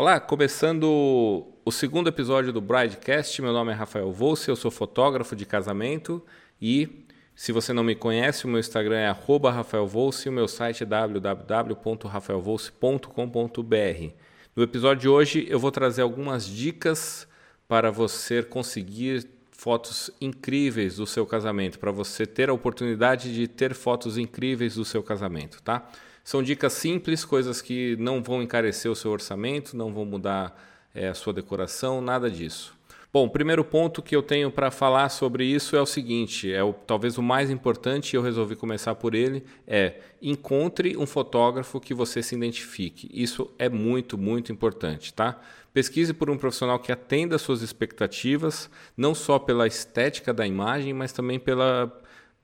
Olá, começando o segundo episódio do Bridecast. Meu nome é Rafael Volce, eu sou fotógrafo de casamento e se você não me conhece, o meu Instagram é @rafaelvolce e o meu site é www.rafaelvolce.com.br. No episódio de hoje eu vou trazer algumas dicas para você conseguir fotos incríveis do seu casamento, para você ter a oportunidade de ter fotos incríveis do seu casamento, tá? São dicas simples, coisas que não vão encarecer o seu orçamento, não vão mudar é, a sua decoração, nada disso. Bom, o primeiro ponto que eu tenho para falar sobre isso é o seguinte: é o, talvez o mais importante, e eu resolvi começar por ele, é encontre um fotógrafo que você se identifique. Isso é muito, muito importante, tá? Pesquise por um profissional que atenda às suas expectativas, não só pela estética da imagem, mas também pela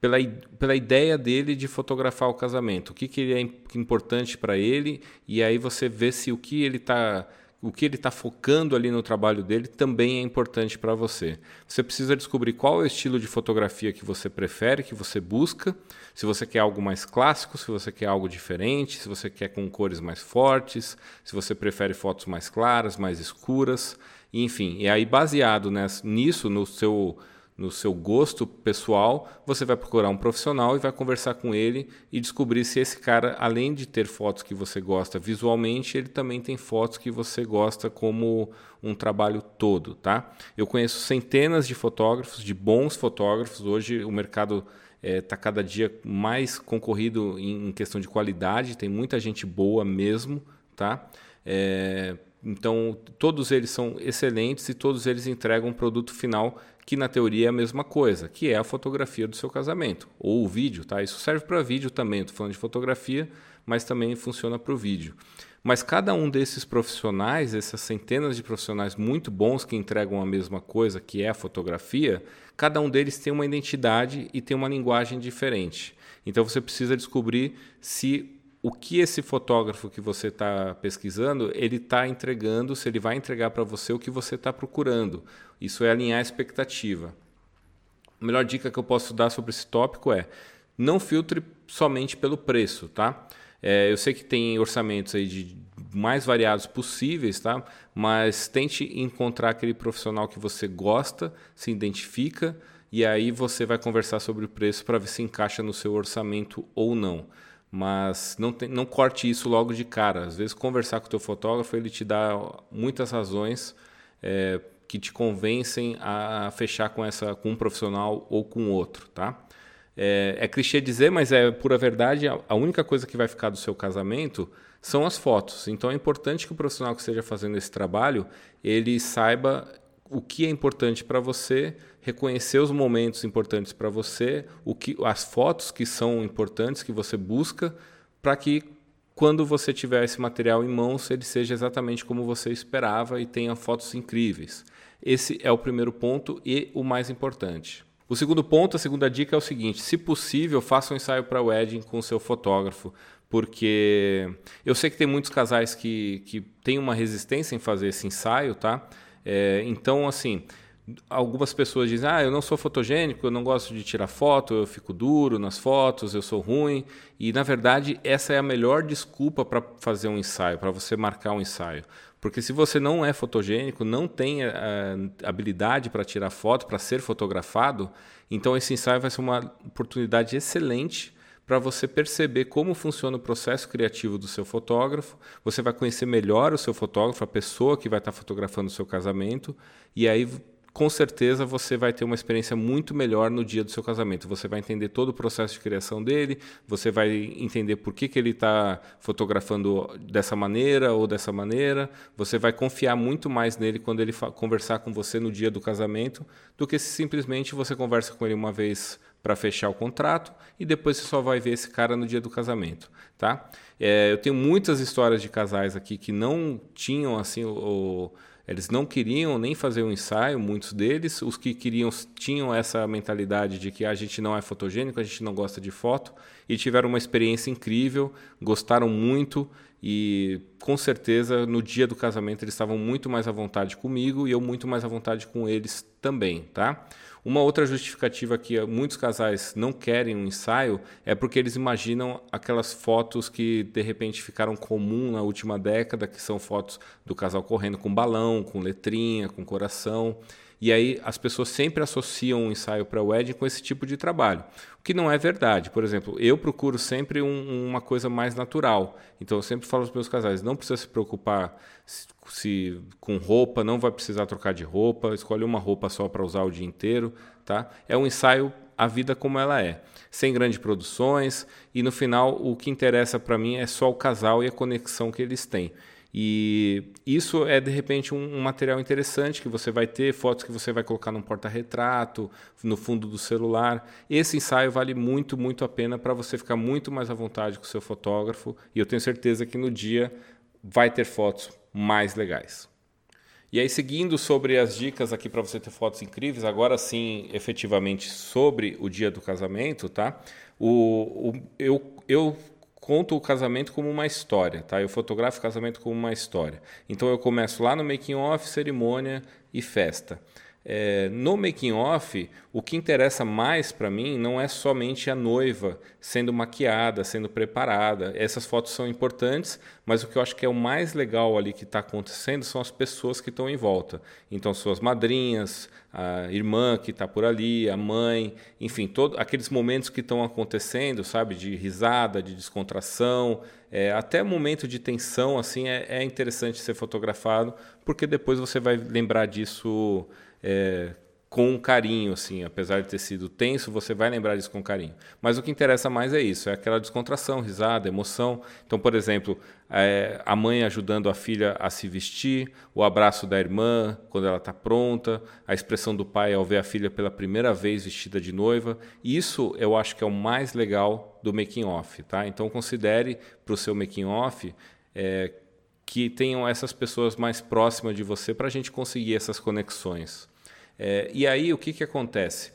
pela, pela ideia dele de fotografar o casamento, o que, que é importante para ele, e aí você vê se o que ele está o que ele está focando ali no trabalho dele também é importante para você. Você precisa descobrir qual é o estilo de fotografia que você prefere, que você busca. Se você quer algo mais clássico, se você quer algo diferente, se você quer com cores mais fortes, se você prefere fotos mais claras, mais escuras, enfim. E aí, baseado nisso, no seu no seu gosto pessoal, você vai procurar um profissional e vai conversar com ele e descobrir se esse cara, além de ter fotos que você gosta visualmente, ele também tem fotos que você gosta como um trabalho todo, tá? Eu conheço centenas de fotógrafos, de bons fotógrafos. Hoje o mercado está é, tá cada dia mais concorrido em, em, questão de qualidade, tem muita gente boa mesmo, tá? É, então, todos eles são excelentes e todos eles entregam um produto final que na teoria é a mesma coisa, que é a fotografia do seu casamento, ou o vídeo, tá? Isso serve para vídeo também, estou falando de fotografia, mas também funciona para o vídeo. Mas cada um desses profissionais, essas centenas de profissionais muito bons que entregam a mesma coisa, que é a fotografia, cada um deles tem uma identidade e tem uma linguagem diferente. Então você precisa descobrir se o que esse fotógrafo que você está pesquisando ele está entregando, se ele vai entregar para você o que você está procurando. Isso é alinhar a expectativa. A melhor dica que eu posso dar sobre esse tópico é não filtre somente pelo preço, tá? É, eu sei que tem orçamentos aí de mais variados possíveis, tá? Mas tente encontrar aquele profissional que você gosta, se identifica e aí você vai conversar sobre o preço para ver se encaixa no seu orçamento ou não mas não, tem, não corte isso logo de cara. Às vezes conversar com o teu fotógrafo ele te dá muitas razões é, que te convencem a fechar com essa com um profissional ou com outro, tá? É, é clichê dizer, mas é pura verdade. A única coisa que vai ficar do seu casamento são as fotos. Então é importante que o profissional que esteja fazendo esse trabalho ele saiba o que é importante para você, reconhecer os momentos importantes para você, o que, as fotos que são importantes que você busca, para que quando você tiver esse material em mãos, ele seja exatamente como você esperava e tenha fotos incríveis. Esse é o primeiro ponto e o mais importante. O segundo ponto, a segunda dica é o seguinte: se possível, faça um ensaio para wedding com o seu fotógrafo, porque eu sei que tem muitos casais que, que têm uma resistência em fazer esse ensaio, tá? É, então, assim, algumas pessoas dizem: ah, eu não sou fotogênico, eu não gosto de tirar foto, eu fico duro nas fotos, eu sou ruim. E, na verdade, essa é a melhor desculpa para fazer um ensaio, para você marcar um ensaio. Porque se você não é fotogênico, não tem eh, habilidade para tirar foto, para ser fotografado, então esse ensaio vai ser uma oportunidade excelente para você perceber como funciona o processo criativo do seu fotógrafo. Você vai conhecer melhor o seu fotógrafo, a pessoa que vai estar fotografando o seu casamento, e aí com certeza você vai ter uma experiência muito melhor no dia do seu casamento. Você vai entender todo o processo de criação dele, você vai entender por que, que ele está fotografando dessa maneira ou dessa maneira. Você vai confiar muito mais nele quando ele conversar com você no dia do casamento do que se simplesmente você conversa com ele uma vez para fechar o contrato e depois você só vai ver esse cara no dia do casamento, tá? É, eu tenho muitas histórias de casais aqui que não tinham assim o, eles não queriam nem fazer um ensaio, muitos deles, os que queriam tinham essa mentalidade de que a gente não é fotogênico, a gente não gosta de foto e tiveram uma experiência incrível, gostaram muito e com certeza no dia do casamento eles estavam muito mais à vontade comigo e eu muito mais à vontade com eles também, tá? Uma outra justificativa que muitos casais não querem um ensaio é porque eles imaginam aquelas fotos que de repente ficaram comum na última década, que são fotos do casal correndo com balão, com letrinha, com coração. E aí as pessoas sempre associam um ensaio para wedding com esse tipo de trabalho, o que não é verdade. Por exemplo, eu procuro sempre um, uma coisa mais natural. Então eu sempre falo aos meus casais, não precisa se preocupar se, se com roupa, não vai precisar trocar de roupa, escolhe uma roupa só para usar o dia inteiro, tá? É um ensaio a vida como ela é, sem grandes produções e no final o que interessa para mim é só o casal e a conexão que eles têm. E isso é de repente um, um, material interessante que você vai ter, fotos que você vai colocar num porta-retrato, no fundo do celular. Esse ensaio vale muito, muito a pena para você ficar muito mais à vontade com o seu fotógrafo. E eu tenho certeza que no dia vai ter fotos mais legais. E aí, seguindo sobre as dicas aqui para você ter fotos incríveis, agora sim, efetivamente sobre o dia do casamento, tá? O, o eu, eu conto o casamento como uma história, tá? Eu fotografo o casamento como uma história. Então eu começo lá no making off, cerimônia e festa. É, no making off, o que interessa mais para mim não é somente a noiva sendo maquiada, sendo preparada. Essas fotos são importantes, mas o que eu acho que é o mais legal ali que está acontecendo são as pessoas que estão em volta. Então, suas madrinhas, a irmã que está por ali, a mãe, enfim, todos aqueles momentos que estão acontecendo, sabe, de risada, de descontração, é, até momento de tensão, assim, é, é interessante ser fotografado, porque depois você vai lembrar disso é, com carinho, assim, apesar de ter sido tenso, você vai lembrar disso com carinho. Mas o que interessa mais é isso, é aquela descontração, risada, emoção. Então, por exemplo, é, a mãe ajudando a filha a se vestir, o abraço da irmã quando ela está pronta, a expressão do pai ao ver a filha pela primeira vez vestida de noiva. Isso eu acho que é o mais legal do making off, tá? Então considere para o seu making off é, que tenham essas pessoas mais próximas de você para a gente conseguir essas conexões. É, e aí o que, que acontece?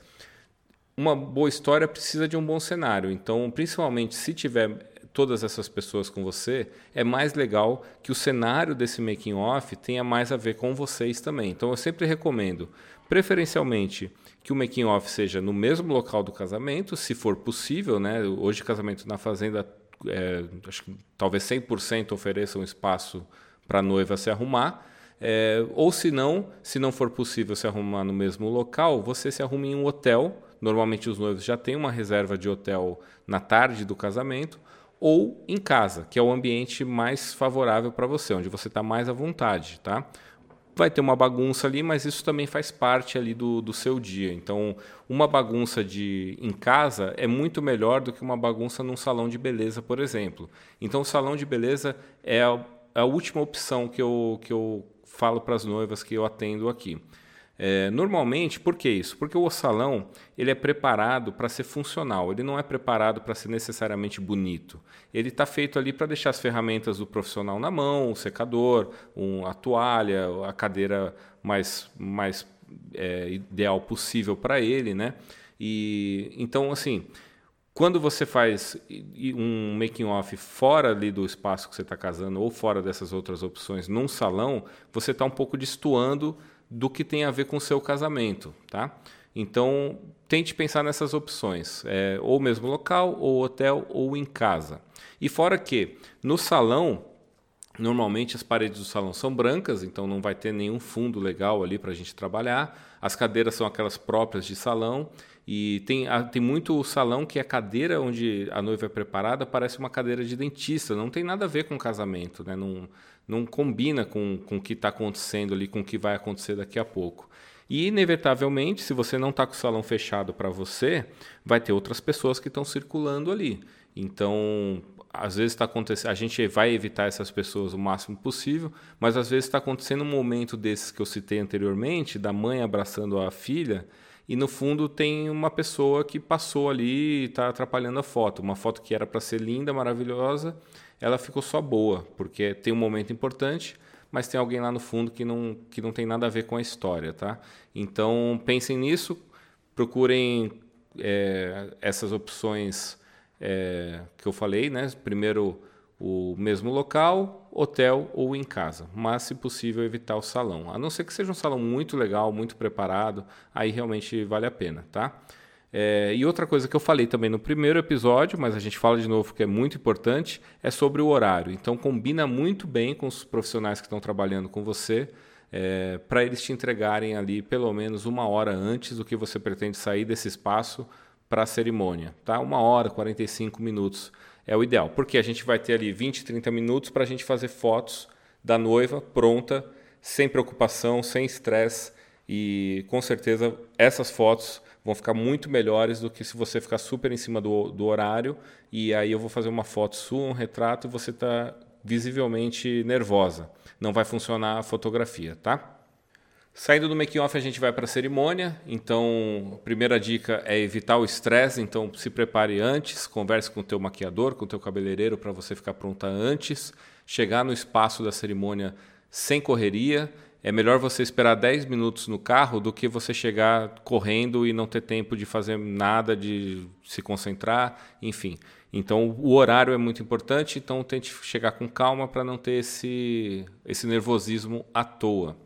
Uma boa história precisa de um bom cenário. Então, principalmente se tiver todas essas pessoas com você, é mais legal que o cenário desse making off tenha mais a ver com vocês também. Então, eu sempre recomendo, preferencialmente, que o making off seja no mesmo local do casamento, se for possível, né? Hoje casamento na fazenda, é, acho que talvez 100% ofereçam um espaço para a noiva se arrumar. É, ou se não, se não for possível se arrumar no mesmo local, você se arruma em um hotel. Normalmente os noivos já têm uma reserva de hotel na tarde do casamento, ou em casa, que é o ambiente mais favorável para você, onde você está mais à vontade, tá? Vai ter uma bagunça ali, mas isso também faz parte ali do, do seu dia. Então, uma bagunça de em casa é muito melhor do que uma bagunça num salão de beleza, por exemplo. Então, o salão de beleza é a, a última opção que eu, que eu falo para as noivas que eu atendo aqui. É, normalmente, por que isso? Porque o salão ele é preparado para ser funcional, ele não é preparado para ser necessariamente bonito. Ele está feito ali para deixar as ferramentas do profissional na mão, o secador, um, a toalha, a cadeira mais, mais é, ideal possível para ele, né? E então assim, quando você faz um making off fora ali do espaço que você está casando ou fora dessas outras opções num salão, você está um pouco destoando do que tem a ver com o seu casamento, tá? Então tente pensar nessas opções, é, ou mesmo local, ou hotel, ou em casa. E fora que no salão Normalmente as paredes do salão são brancas, então não vai ter nenhum fundo legal ali para a gente trabalhar. As cadeiras são aquelas próprias de salão e tem, tem muito salão que a cadeira onde a noiva é preparada parece uma cadeira de dentista, não tem nada a ver com casamento, né? não, não combina com, com o que está acontecendo ali, com o que vai acontecer daqui a pouco. E, inevitavelmente, se você não está com o salão fechado para você, vai ter outras pessoas que estão circulando ali. Então, às vezes está acontecendo, a gente vai evitar essas pessoas o máximo possível, mas às vezes está acontecendo um momento desses que eu citei anteriormente, da mãe abraçando a filha, e no fundo tem uma pessoa que passou ali e está atrapalhando a foto. Uma foto que era para ser linda, maravilhosa, ela ficou só boa, porque tem um momento importante, mas tem alguém lá no fundo que não, que não tem nada a ver com a história. Tá? Então pensem nisso, procurem é, essas opções é, que eu falei. Né? Primeiro, o mesmo local, hotel ou em casa, mas se possível evitar o salão. A não ser que seja um salão muito legal, muito preparado, aí realmente vale a pena, tá? É, e outra coisa que eu falei também no primeiro episódio, mas a gente fala de novo que é muito importante, é sobre o horário. Então combina muito bem com os profissionais que estão trabalhando com você, é, para eles te entregarem ali pelo menos uma hora antes do que você pretende sair desse espaço para a cerimônia, tá? Uma hora, 45 minutos é o ideal, porque a gente vai ter ali 20, 30 minutos para a gente fazer fotos da noiva pronta, sem preocupação, sem estresse e com certeza essas fotos vão ficar muito melhores do que se você ficar super em cima do, do horário e aí eu vou fazer uma foto sua, um retrato e você está visivelmente nervosa. Não vai funcionar a fotografia, tá? Saindo do making off a gente vai para a cerimônia. Então, a primeira dica é evitar o estresse. Então, se prepare antes, converse com o teu maquiador, com o teu cabeleireiro para você ficar pronta antes. Chegar no espaço da cerimônia sem correria. É melhor você esperar 10 minutos no carro do que você chegar correndo e não ter tempo de fazer nada, de se concentrar, enfim. Então, o horário é muito importante, então tente chegar com calma para não ter esse, esse nervosismo à toa.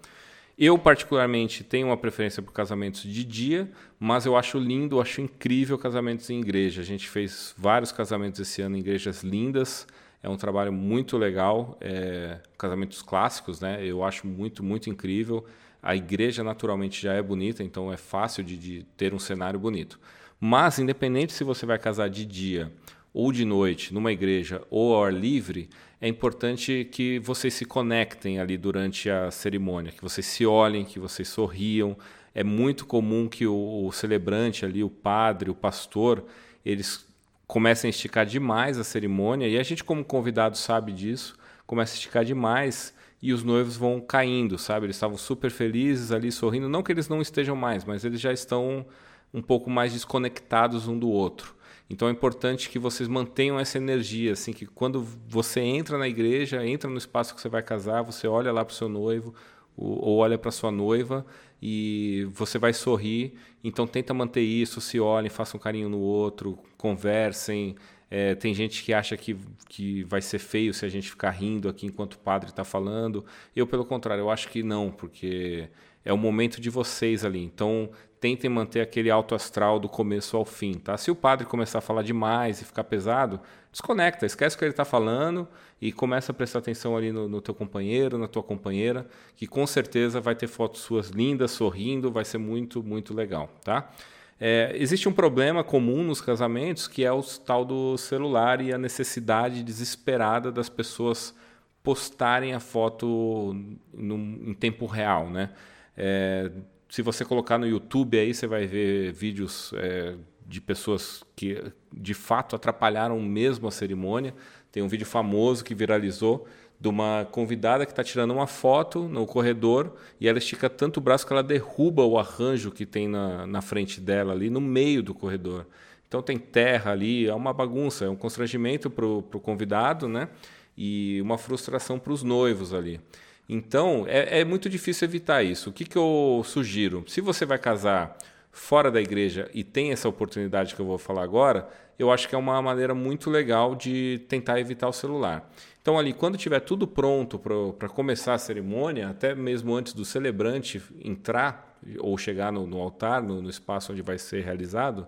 Eu, particularmente, tenho uma preferência por casamentos de dia, mas eu acho lindo, eu acho incrível casamentos em igreja. A gente fez vários casamentos esse ano em igrejas lindas. É um trabalho muito legal. É, casamentos clássicos, né? Eu acho muito, muito incrível. A igreja, naturalmente, já é bonita, então é fácil de, de ter um cenário bonito. Mas, independente se você vai casar de dia ou de noite numa igreja ou ao ar livre, é importante que vocês se conectem ali durante a cerimônia, que vocês se olhem, que vocês sorriam. É muito comum que o, o celebrante ali, o padre, o pastor, eles comecem a esticar demais a cerimônia e a gente como convidado sabe disso, começa a esticar demais e os noivos vão caindo, sabe? Eles estavam super felizes ali sorrindo, não que eles não estejam mais, mas eles já estão um pouco mais desconectados um do outro. Então é importante que vocês mantenham essa energia, assim, que quando você entra na igreja, entra no espaço que você vai casar, você olha lá para o seu noivo ou olha para sua noiva e você vai sorrir. Então tenta manter isso, se olhem, façam um carinho no outro, conversem. É, tem gente que acha que, que vai ser feio se a gente ficar rindo aqui enquanto o padre está falando. Eu, pelo contrário, eu acho que não, porque é o momento de vocês ali. Então tentem manter aquele alto astral do começo ao fim, tá? Se o padre começar a falar demais e ficar pesado, desconecta, esquece o que ele está falando e começa a prestar atenção ali no, no teu companheiro, na tua companheira, que com certeza vai ter fotos suas lindas, sorrindo, vai ser muito, muito legal, tá? É, existe um problema comum nos casamentos que é o tal do celular e a necessidade desesperada das pessoas postarem a foto em tempo real, né? É, se você colocar no YouTube aí, você vai ver vídeos é, de pessoas que de fato atrapalharam mesmo a cerimônia. Tem um vídeo famoso que viralizou de uma convidada que está tirando uma foto no corredor e ela estica tanto o braço que ela derruba o arranjo que tem na, na frente dela ali no meio do corredor. Então tem terra ali, é uma bagunça, é um constrangimento para o convidado, né? E uma frustração para os noivos ali. Então, é, é muito difícil evitar isso. O que, que eu sugiro? Se você vai casar fora da igreja e tem essa oportunidade que eu vou falar agora, eu acho que é uma maneira muito legal de tentar evitar o celular. Então, ali, quando tiver tudo pronto para começar a cerimônia, até mesmo antes do celebrante entrar ou chegar no, no altar, no, no, espaço onde vai ser realizado,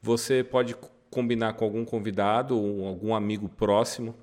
você pode combinar com algum convidado ou algum amigo próximo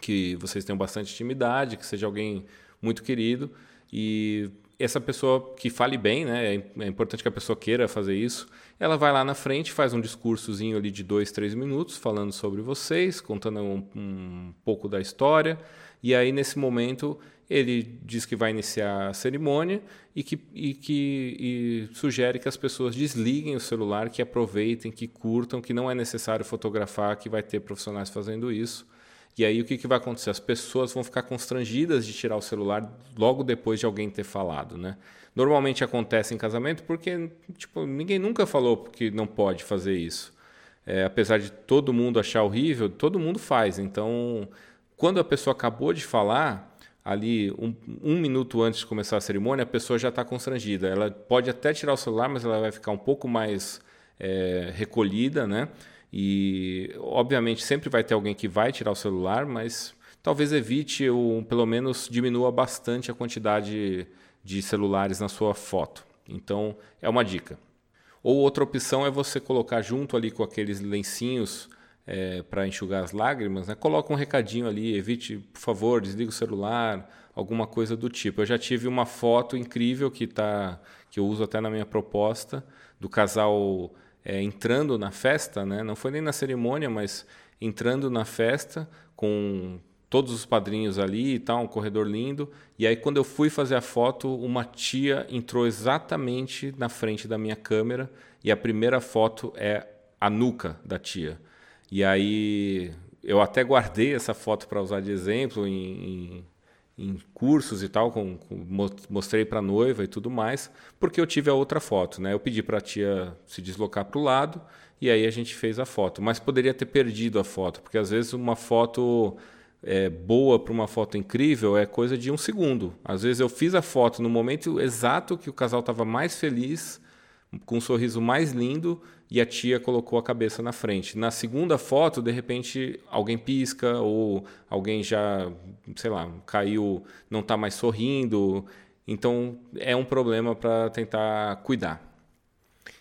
que vocês tenham bastante intimidade, que seja alguém muito querido. E essa pessoa que fale bem, né, é, é importante que a pessoa queira fazer isso, ela vai lá na frente, faz um discursozinho ali de dois, três minutos, falando sobre vocês, contando um, um pouco da história, e aí nesse momento ele diz que vai iniciar a cerimônia e que, e que e sugere que as pessoas desliguem o celular, que aproveitem, que curtam, que não é necessário fotografar, que vai ter profissionais fazendo isso e aí o que, que vai acontecer? As pessoas vão ficar constrangidas de tirar o celular logo depois de alguém ter falado, né? Normalmente acontece em casamento porque tipo, ninguém nunca falou que não pode fazer isso. É, apesar de todo mundo achar horrível, todo mundo faz. Então, quando a pessoa acabou de falar, ali um, um minuto antes de começar a cerimônia, a pessoa já está constrangida. Ela pode até tirar o celular, mas ela vai ficar um pouco mais é, recolhida, né? E, obviamente, sempre vai ter alguém que vai tirar o celular, mas talvez evite ou pelo menos diminua bastante a quantidade de celulares na sua foto. Então, é uma dica. Ou outra opção é você colocar junto ali com aqueles lencinhos é, para enxugar as lágrimas, né? coloca um recadinho ali, evite, por favor, desliga o celular, alguma coisa do tipo. Eu já tive uma foto incrível que, tá, que eu uso até na minha proposta, do casal é, entrando na festa, né? não foi nem na cerimônia, mas entrando na festa com todos os padrinhos ali e tal, um corredor lindo. E aí, quando eu fui fazer a foto, uma tia entrou exatamente na frente da minha câmera e a primeira foto é a nuca da tia. E aí, eu até guardei essa foto para usar de exemplo em, em, em, cursos e tal, com, com mostrei para a noiva e tudo mais, porque eu tive a outra foto. Né? Eu pedi para a tia se deslocar para o lado e aí a gente fez a foto. Mas poderia ter perdido a foto, porque às vezes uma foto é, boa para uma foto incrível é coisa de um segundo. Às vezes eu fiz a foto no momento exato que o casal estava mais feliz, com um sorriso mais lindo, e a tia colocou a cabeça na frente. Na segunda foto, de repente, alguém pisca ou alguém já, sei lá, caiu, não está mais sorrindo. Então é um problema para tentar cuidar.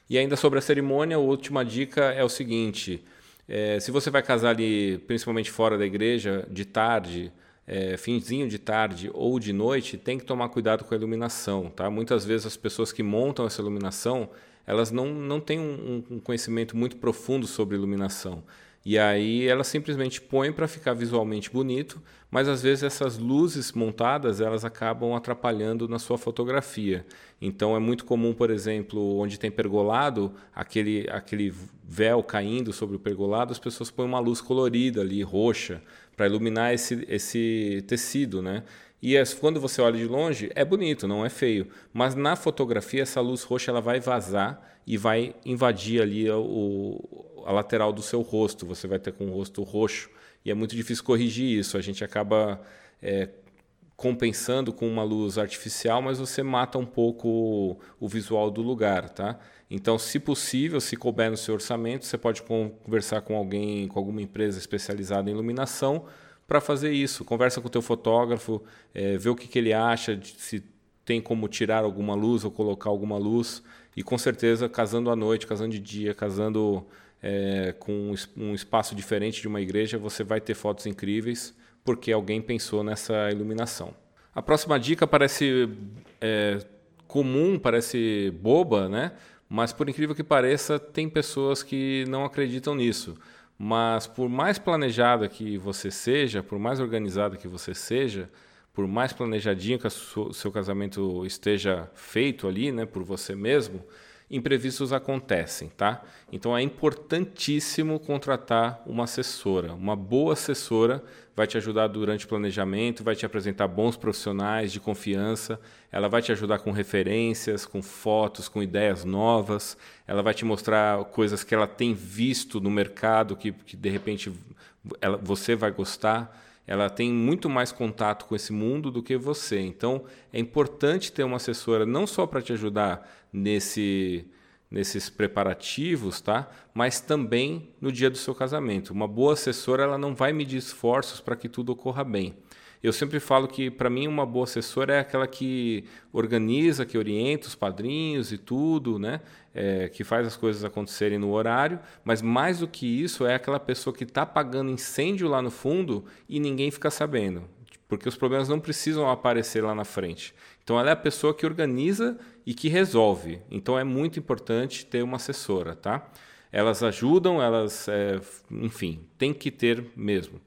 E ainda sobre a cerimônia, a última dica é o seguinte é, se você vai casar ali, principalmente fora da igreja, de tarde, é, finzinho de tarde ou de noite, tem que tomar cuidado com a iluminação. Tá? Muitas vezes as pessoas que montam essa iluminação, elas não, não têm um, um conhecimento muito profundo sobre iluminação. E aí ela simplesmente põe para ficar visualmente bonito, mas às vezes essas luzes montadas elas acabam atrapalhando na sua fotografia. Então é muito comum, por exemplo, onde tem pergolado, aquele, aquele véu caindo sobre o pergolado, as pessoas põem uma luz colorida ali, roxa, para iluminar esse, esse tecido, né? E quando você olha de longe, é bonito, não é feio. Mas na fotografia, essa luz roxa ela vai vazar e vai invadir ali o, a lateral do seu rosto, você vai ter com o rosto roxo e é muito difícil corrigir isso. A gente acaba é, compensando com uma luz artificial, mas você mata um pouco o, visual do lugar, tá? Então, se possível, se couber no seu orçamento, você pode conversar com alguém, com alguma empresa especializada em iluminação para fazer isso. Conversa com o teu fotógrafo, é, vê o que, que ele acha, se tem como tirar alguma luz ou colocar alguma luz. E com certeza, casando à noite, casando de dia, casando é, com um espaço diferente de uma igreja, você vai ter fotos incríveis porque alguém pensou nessa iluminação. A próxima dica parece é, comum, parece boba, né? mas por incrível que pareça, tem pessoas que não acreditam nisso. Mas por mais planejada que você seja, por mais organizada que você seja, por mais planejadinho que o seu casamento esteja feito ali, né, por você mesmo, imprevistos acontecem, tá? Então é importantíssimo contratar uma assessora. Uma boa assessora vai te ajudar durante o planejamento, vai te apresentar bons profissionais de confiança, ela vai te ajudar com referências, com fotos, com ideias novas, ela vai te mostrar coisas que ela tem visto no mercado que, que de repente ela, você vai gostar ela tem muito mais contato com esse mundo do que você. Então, é importante ter uma assessora não só para te ajudar nesse nesses preparativos, tá? Mas também no dia do seu casamento. Uma boa assessora, ela não vai medir esforços para que tudo ocorra bem. Eu sempre falo que, para mim, uma boa assessora é aquela que organiza, que orienta os padrinhos e tudo, né? É, que faz as coisas acontecerem no horário, mas mais do que isso, é aquela pessoa que está apagando incêndio lá no fundo e ninguém fica sabendo, porque os problemas não precisam aparecer lá na frente. Então, ela é a pessoa que organiza e que resolve. Então, é muito importante ter uma assessora, tá? Elas ajudam, elas, é, enfim, tem que ter mesmo.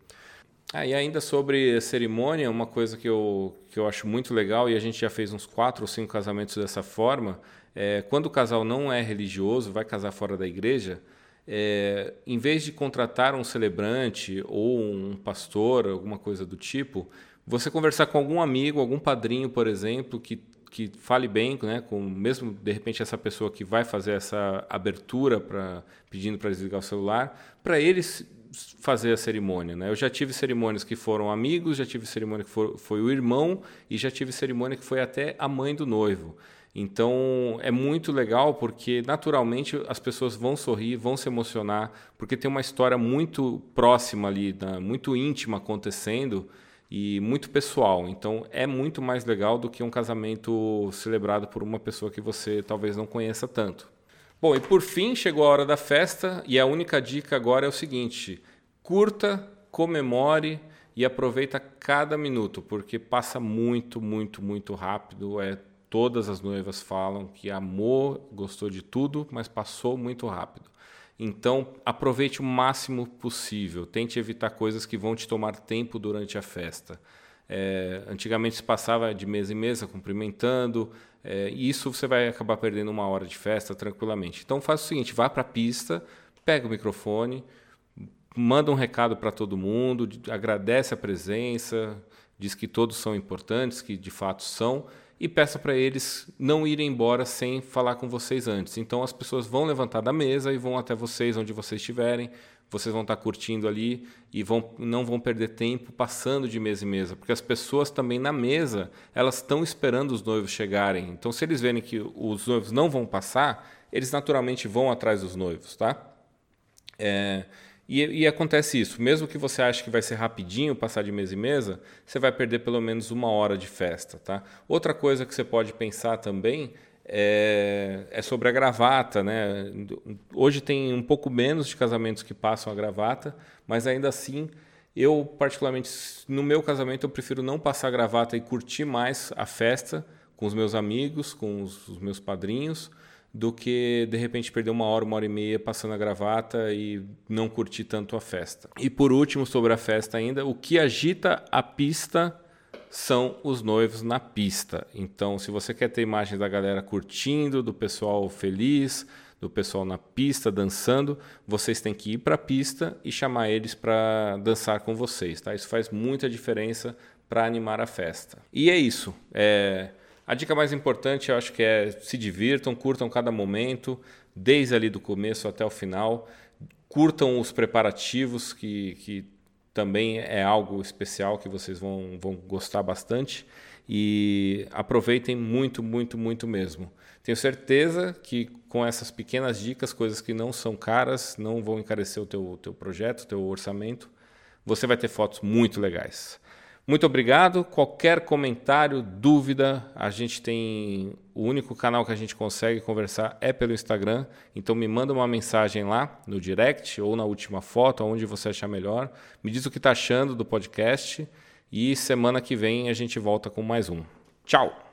Ah, e ainda sobre cerimônia, uma coisa que eu, que eu acho muito legal, e a gente já fez uns quatro ou cinco casamentos dessa forma, é, quando o casal não é religioso, vai casar fora da igreja, é, em vez de contratar um celebrante ou um pastor, alguma coisa do tipo, você conversar com algum amigo, algum padrinho, por exemplo, que, que fale bem, né, com mesmo de repente essa pessoa que vai fazer essa abertura para pedindo para desligar o celular, para eles fazer a cerimônia. Né? Eu já tive cerimônias que foram amigos, já tive cerimônia que foi, foi o irmão e já tive cerimônia que foi até a mãe do noivo. Então é muito legal porque naturalmente as pessoas vão sorrir, vão se emocionar, porque tem uma história muito próxima ali, né? muito íntima acontecendo e muito pessoal. Então é muito mais legal do que um casamento celebrado por uma pessoa que você talvez não conheça tanto. Bom, e por fim chegou a hora da festa e a única dica agora é o seguinte: curta, comemore e aproveita cada minuto, porque passa muito, muito, muito rápido. É Todas as noivas falam que amou, gostou de tudo, mas passou muito rápido. Então, aproveite o máximo possível. Tente evitar coisas que vão te tomar tempo durante a festa. É, antigamente se passava de mesa em mesa cumprimentando, é, e isso você vai acabar perdendo uma hora de festa tranquilamente. Então, faça o seguinte: vá para a pista, pega o microfone, manda um recado para todo mundo, agradece a presença, diz que todos são importantes, que de fato são e peça para eles não irem embora sem falar com vocês antes. Então as pessoas vão levantar da mesa e vão até vocês onde vocês estiverem. Vocês vão estar curtindo ali e vão, não vão perder tempo passando de mesa em mesa, porque as pessoas também na mesa elas estão esperando os noivos chegarem. Então se eles verem que os noivos não vão passar, eles naturalmente vão atrás dos noivos, tá? É, e, e, acontece isso, mesmo que você ache que vai ser rapidinho passar de mesa em mesa, você vai perder pelo menos uma hora de festa. Tá? Outra coisa que você pode pensar também é, é, sobre a gravata. Né? Hoje tem um pouco menos de casamentos que passam a gravata, mas ainda assim, eu particularmente, no meu casamento, eu prefiro não passar a gravata e curtir mais a festa com os meus amigos, com os, os meus padrinhos, do que de repente perder uma hora, uma hora e meia passando a gravata e não curtir tanto a festa. E por último, sobre a festa ainda, o que agita a pista são os noivos na pista. Então, se você quer ter imagens da galera curtindo, do pessoal feliz, do pessoal na pista dançando, vocês têm que ir para a pista e chamar eles para dançar com vocês, tá? Isso faz muita diferença para animar a festa. E é isso. É a dica mais importante eu acho que é se divirtam, curtam cada momento, desde ali do começo até o final. Curtam os preparativos, que, que também é algo especial que vocês vão, vão gostar bastante. E aproveitem muito, muito, muito mesmo. Tenho certeza que com essas pequenas dicas, coisas que não são caras, não vão encarecer o teu, teu projeto, teu orçamento, você vai ter fotos muito legais. Muito obrigado. Qualquer comentário, dúvida, a gente tem o único canal que a gente consegue conversar é pelo Instagram. Então me manda uma mensagem lá no direct ou na última foto, onde você achar melhor. Me diz o que está achando do podcast e semana que vem a gente volta com mais um. Tchau.